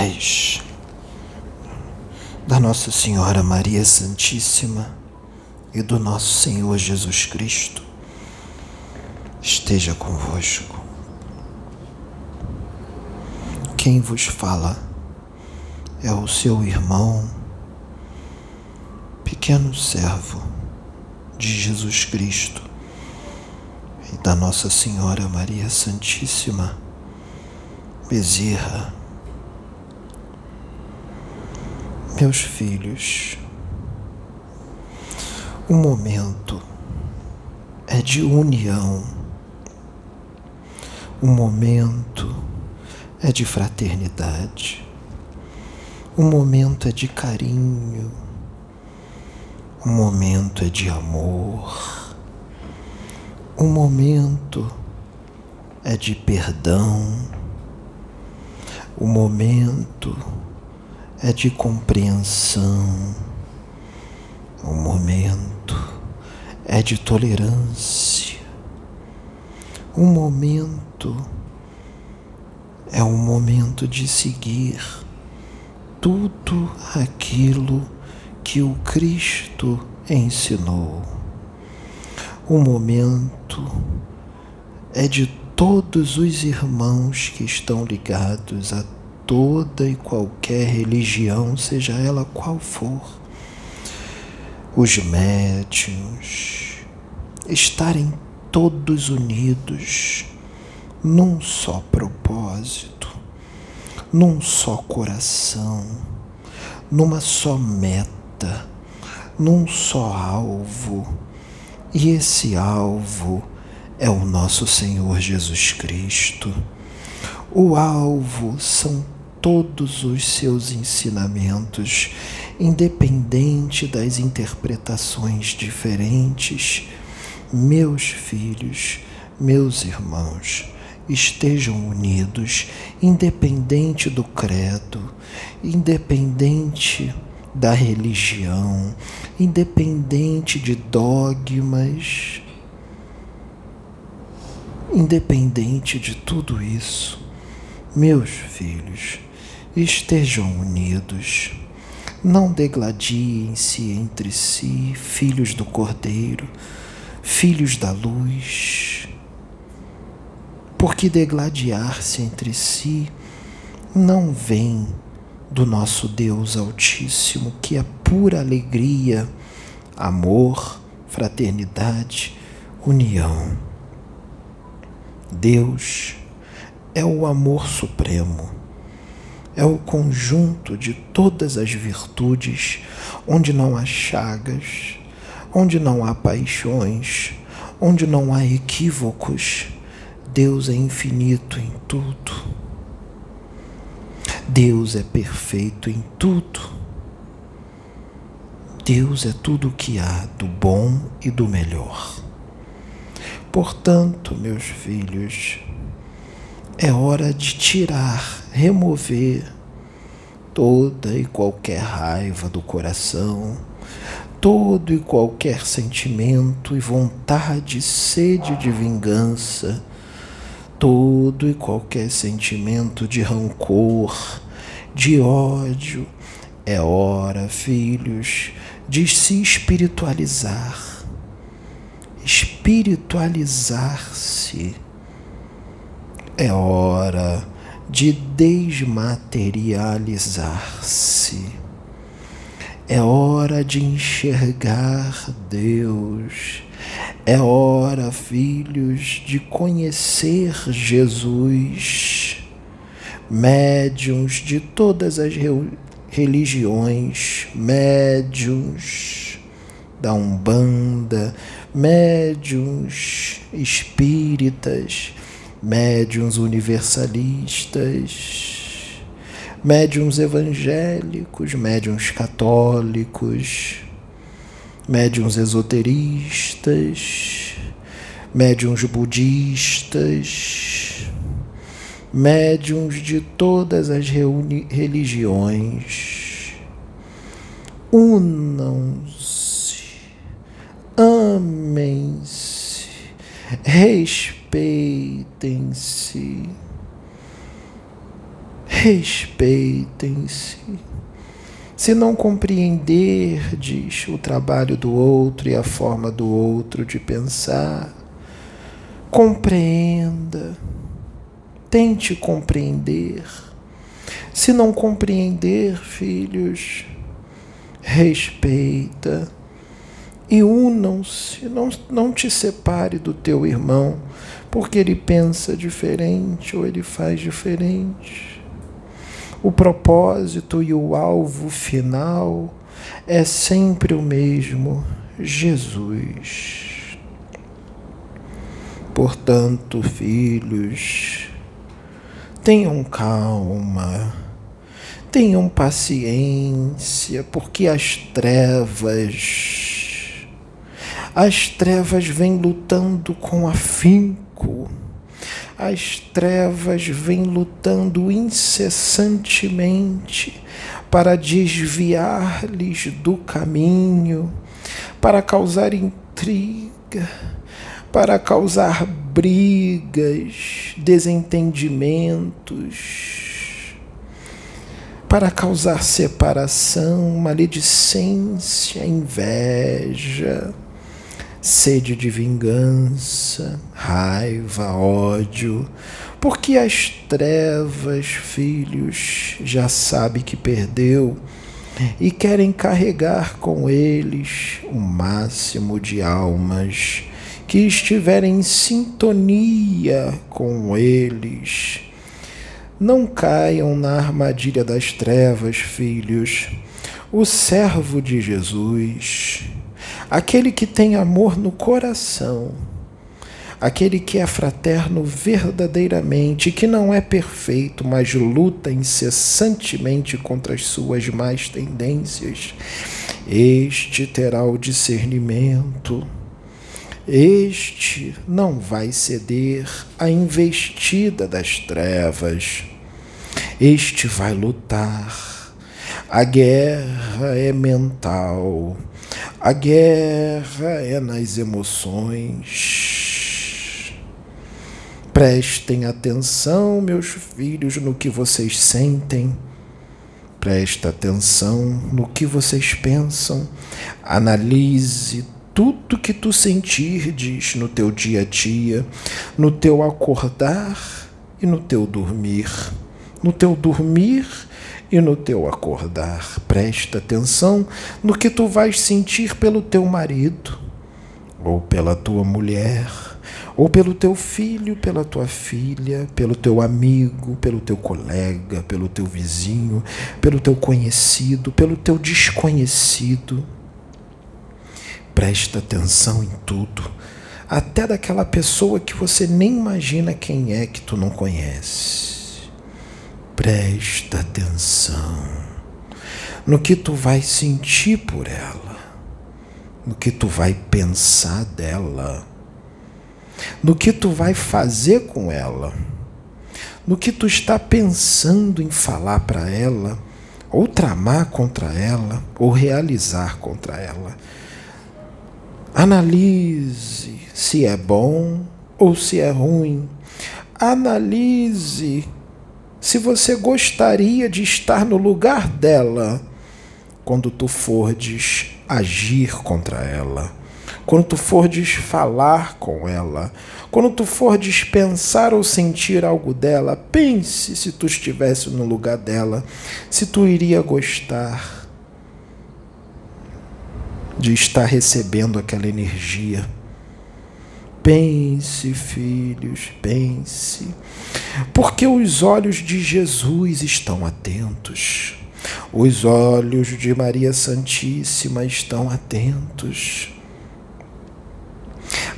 paz da Nossa Senhora Maria Santíssima e do nosso Senhor Jesus Cristo esteja convosco. Quem vos fala é o seu irmão, pequeno servo de Jesus Cristo e da Nossa Senhora Maria Santíssima Bezerra. Meus filhos, o momento é de união, o momento é de fraternidade, o momento é de carinho, o momento é de amor, o momento é de perdão, o momento é de compreensão, o momento é de tolerância, o momento é um momento de seguir tudo aquilo que o Cristo ensinou. O momento é de todos os irmãos que estão ligados a toda e qualquer religião, seja ela qual for, os médiuns estarem todos unidos num só propósito, num só coração, numa só meta, num só alvo. E esse alvo é o nosso Senhor Jesus Cristo. O alvo são todos os seus ensinamentos, independente das interpretações diferentes, meus filhos, meus irmãos, estejam unidos, independente do credo, independente da religião, independente de dogmas, independente de tudo isso, meus filhos, estejam unidos. Não degladiem-se entre si, filhos do Cordeiro, filhos da luz. Porque degladiar-se entre si não vem do nosso Deus Altíssimo, que é pura alegria, amor, fraternidade, união. Deus é o amor supremo é o conjunto de todas as virtudes, onde não há chagas, onde não há paixões, onde não há equívocos. Deus é infinito em tudo. Deus é perfeito em tudo. Deus é tudo o que há do bom e do melhor. Portanto, meus filhos, é hora de tirar, remover toda e qualquer raiva do coração, todo e qualquer sentimento e vontade, sede de vingança, todo e qualquer sentimento de rancor, de ódio. É hora, filhos, de se espiritualizar. Espiritualizar-se é hora de desmaterializar-se. É hora de enxergar Deus. É hora, filhos, de conhecer Jesus. Médiuns de todas as religiões, médiuns da Umbanda, médiuns espíritas, médiuns universalistas, médiuns evangélicos, médiuns católicos, médiuns esoteristas, médiuns budistas, médiuns de todas as religiões. Unam-se, amem-se, respeitem-se, respeitem-se. Se não compreenderdes o trabalho do outro e a forma do outro de pensar, compreenda, tente compreender. Se não compreender, filhos, respeita e unam-se, não, não te separe do teu irmão, porque ele pensa diferente ou ele faz diferente. O propósito e o alvo final é sempre o mesmo: Jesus. Portanto, filhos, tenham calma, tenham paciência, porque as trevas, as trevas vêm lutando com afinco. As trevas vêm lutando incessantemente para desviar-lhes do caminho, para causar intriga, para causar brigas, desentendimentos, para causar separação, maledicência, inveja sede de vingança, raiva, ódio, porque as trevas, filhos, já sabe que perdeu e querem carregar com eles o máximo de almas que estiverem em sintonia com eles. Não caiam na armadilha das trevas, filhos. O servo de Jesus aquele que tem amor no coração, aquele que é fraterno verdadeiramente, que não é perfeito, mas luta incessantemente contra as suas más tendências, este terá o discernimento. Este não vai ceder à investida das trevas. Este vai lutar. A guerra é mental a guerra é nas emoções. Prestem atenção, meus filhos, no que vocês sentem. Presta atenção no que vocês pensam. Analise tudo que tu sentirdes no teu dia a dia, no teu acordar e no teu dormir. No teu dormir e no teu acordar. Presta atenção no que tu vais sentir pelo teu marido, ou pela tua mulher, ou pelo teu filho, pela tua filha, pelo teu amigo, pelo teu colega, pelo teu vizinho, pelo teu conhecido, pelo teu desconhecido. Presta atenção em tudo, até daquela pessoa que você nem imagina quem é que tu não conhece presta atenção no que tu vai sentir por ela, no que tu vai pensar dela, no que tu vai fazer com ela, no que tu está pensando em falar para ela, ou tramar contra ela, ou realizar contra ela. Analise se é bom ou se é ruim. Analise se você gostaria de estar no lugar dela quando tu fordes agir contra ela, quando tu fordes falar com ela, quando tu fordes pensar ou sentir algo dela, pense se tu estivesse no lugar dela, se tu iria gostar de estar recebendo aquela energia. Pense, filhos, pense, porque os olhos de Jesus estão atentos, os olhos de Maria Santíssima estão atentos,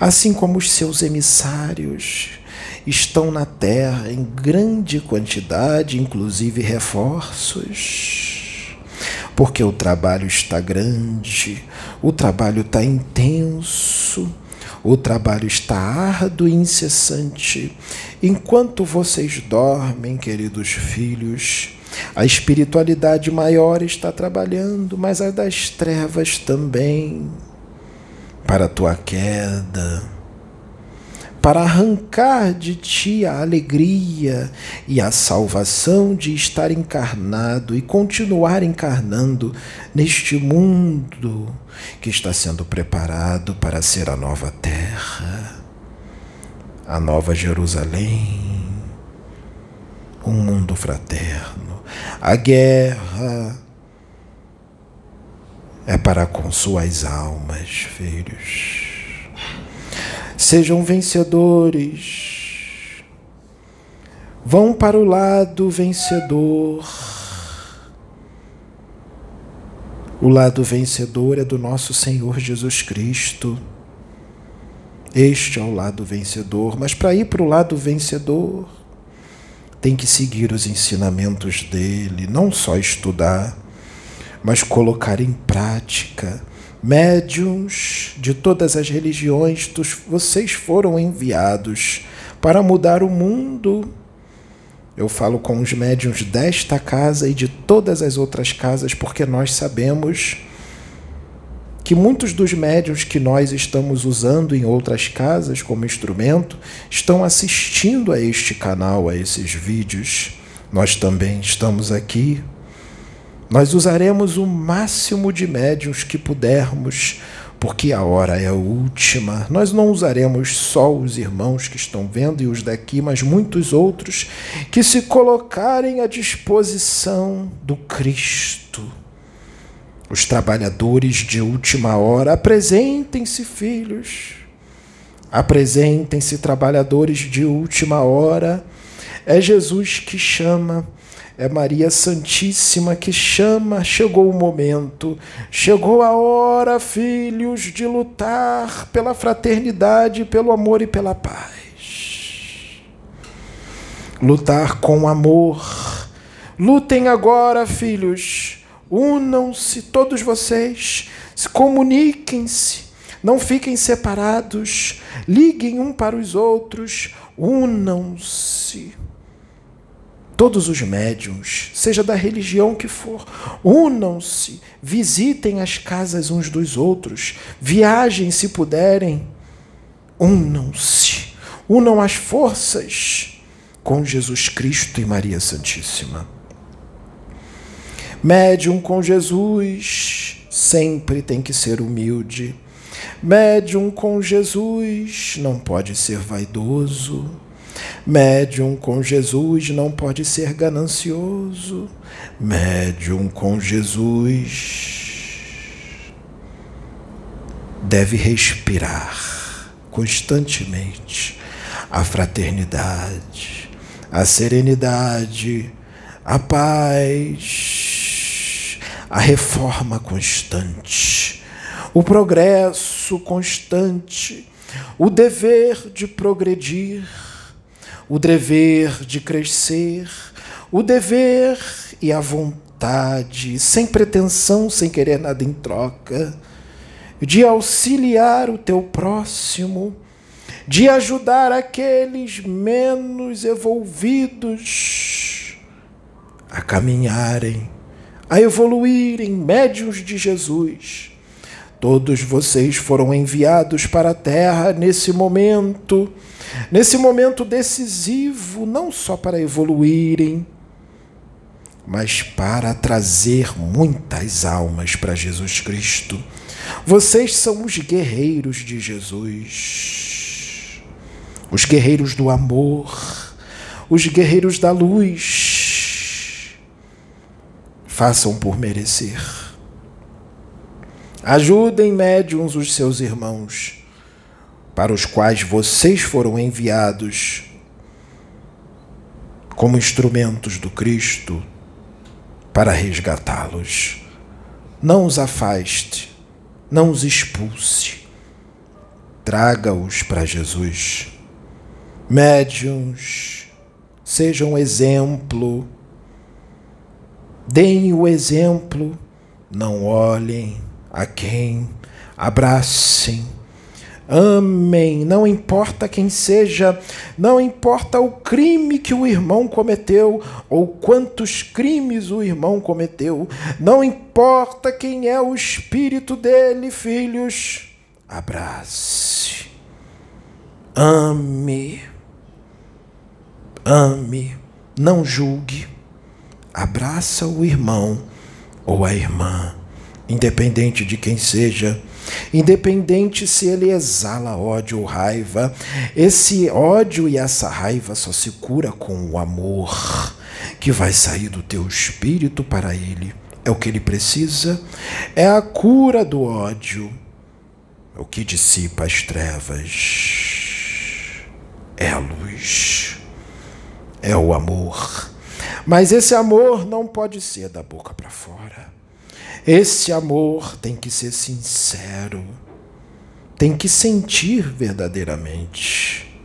assim como os seus emissários estão na terra em grande quantidade, inclusive reforços, porque o trabalho está grande, o trabalho está intenso o trabalho está árduo e incessante. Enquanto vocês dormem, queridos filhos, a espiritualidade maior está trabalhando, mas a das trevas também, para a tua queda, para arrancar de ti a alegria e a salvação de estar encarnado e continuar encarnando neste mundo que está sendo preparado para ser a nova terra, a nova Jerusalém, um mundo fraterno. A guerra é para com suas almas, filhos. Sejam vencedores. Vão para o lado vencedor. O lado vencedor é do nosso Senhor Jesus Cristo. Este é o lado vencedor. Mas para ir para o lado vencedor, tem que seguir os ensinamentos dele, não só estudar, mas colocar em prática médiums de todas as religiões, vocês foram enviados para mudar o mundo. Eu falo com os médiums desta casa e de todas as outras casas, porque nós sabemos que muitos dos médiums que nós estamos usando em outras casas como instrumento estão assistindo a este canal, a esses vídeos. Nós também estamos aqui nós usaremos o máximo de médios que pudermos, porque a hora é a última. Nós não usaremos só os irmãos que estão vendo e os daqui, mas muitos outros que se colocarem à disposição do Cristo. Os trabalhadores de última hora, apresentem-se, filhos. Apresentem-se, trabalhadores de última hora. É Jesus que chama é Maria Santíssima que chama, chegou o momento, chegou a hora, filhos, de lutar pela fraternidade, pelo amor e pela paz. Lutar com amor. Lutem agora, filhos. Unam-se todos vocês, se comuniquem-se, não fiquem separados, liguem um para os outros, unam-se todos os médiums, seja da religião que for, unam-se, visitem as casas uns dos outros, viajem se puderem, unam-se, unam as forças com Jesus Cristo e Maria Santíssima. Médium com Jesus sempre tem que ser humilde. Médium com Jesus não pode ser vaidoso. Médium com Jesus não pode ser ganancioso. Médium com Jesus deve respirar constantemente a fraternidade, a serenidade, a paz, a reforma constante, o progresso constante, o dever de progredir o dever de crescer, o dever e a vontade, sem pretensão, sem querer nada em troca, de auxiliar o teu próximo, de ajudar aqueles menos evolvidos a caminharem, a evoluírem, médios de Jesus. Todos vocês foram enviados para a terra nesse momento nesse momento decisivo, não só para evoluírem, mas para trazer muitas almas para Jesus Cristo. Vocês são os guerreiros de Jesus, os guerreiros do amor, os guerreiros da luz. Façam por merecer. Ajudem médiums os seus irmãos para os quais vocês foram enviados como instrumentos do Cristo para resgatá-los. Não os afaste, não os expulse, traga-os para Jesus. Médiuns, sejam exemplo, deem o exemplo, não olhem a quem, abracem Amém. Não importa quem seja, não importa o crime que o irmão cometeu ou quantos crimes o irmão cometeu, não importa quem é o espírito dele, filhos, abrace. ame, ame, não julgue, abraça o irmão ou a irmã, independente de quem seja Independente se ele exala ódio ou raiva, esse ódio e essa raiva só se cura com o amor que vai sair do teu espírito para ele. É o que ele precisa, é a cura do ódio, é o que dissipa as trevas, é a luz, é o amor. Mas esse amor não pode ser da boca para fora. Esse amor tem que ser sincero, tem que sentir verdadeiramente.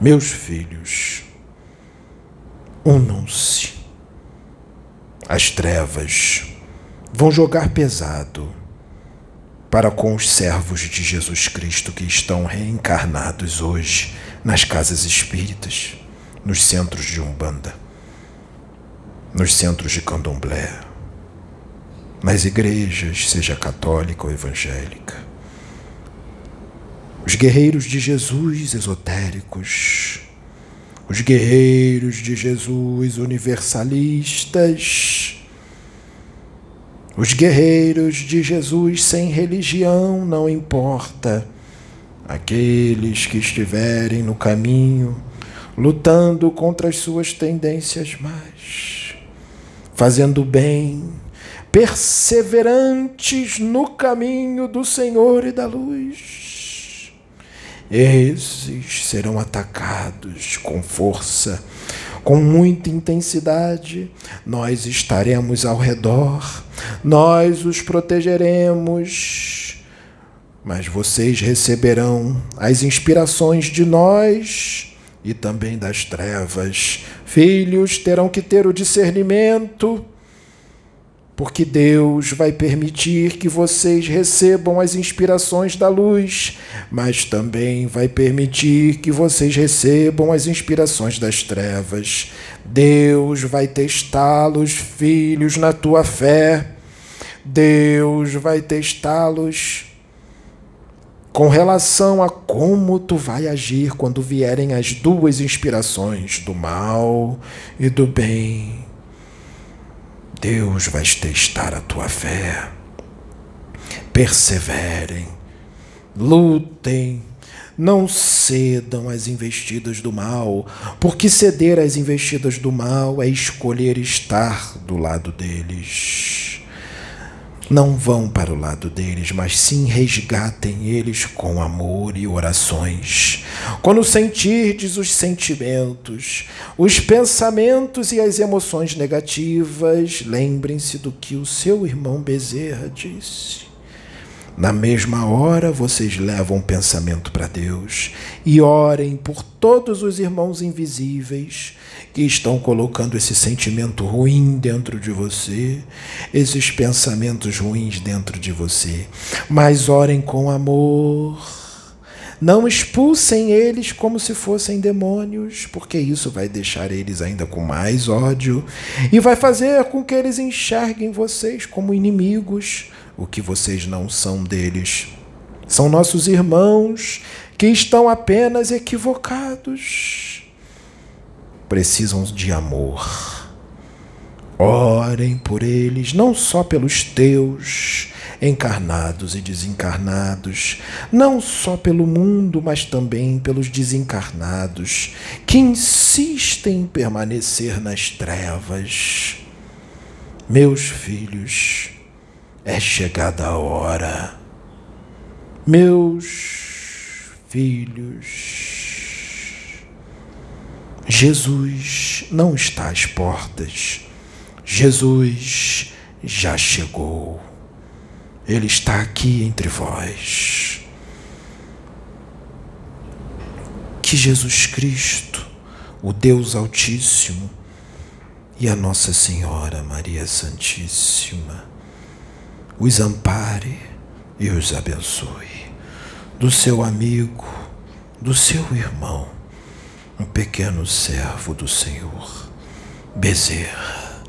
Meus filhos, unam-se. As trevas vão jogar pesado para com os servos de Jesus Cristo que estão reencarnados hoje nas casas espíritas, nos centros de Umbanda, nos centros de Candomblé, nas igrejas, seja católica ou evangélica. Os guerreiros de Jesus esotéricos, os guerreiros de Jesus universalistas, os guerreiros de Jesus sem religião, não importa, aqueles que estiverem no caminho, lutando contra as suas tendências más, fazendo bem, perseverantes no caminho do Senhor e da luz. Esses serão atacados com força, com muita intensidade. Nós estaremos ao redor, nós os protegeremos. Mas vocês receberão as inspirações de nós e também das trevas. Filhos terão que ter o discernimento porque Deus vai permitir que vocês recebam as inspirações da luz, mas também vai permitir que vocês recebam as inspirações das trevas. Deus vai testá-los, filhos, na tua fé. Deus vai testá-los com relação a como tu vai agir quando vierem as duas inspirações do mal e do bem. Deus vai testar a tua fé. Perseverem, lutem, não cedam às investidas do mal, porque ceder às investidas do mal é escolher estar do lado deles não vão para o lado deles, mas sim resgatem eles com amor e orações. Quando sentirdes os sentimentos, os pensamentos e as emoções negativas, lembrem-se do que o seu irmão Bezerra disse. Na mesma hora, vocês levam o pensamento para Deus e orem por todos os irmãos invisíveis que estão colocando esse sentimento ruim dentro de você, esses pensamentos ruins dentro de você. Mas orem com amor. Não expulsem eles como se fossem demônios, porque isso vai deixar eles ainda com mais ódio e vai fazer com que eles enxerguem vocês como inimigos, o que vocês não são deles. São nossos irmãos que estão apenas equivocados precisam de amor. Orem por eles, não só pelos teus encarnados e desencarnados, não só pelo mundo, mas também pelos desencarnados que insistem em permanecer nas trevas. Meus filhos, é chegada a hora. Meus filhos, Jesus não está às portas. Jesus já chegou. Ele está aqui entre vós. Que Jesus Cristo, o Deus Altíssimo, e a Nossa Senhora Maria Santíssima os ampare e os abençoe. Do seu amigo, do seu irmão um pequeno servo do Senhor, Bezerra.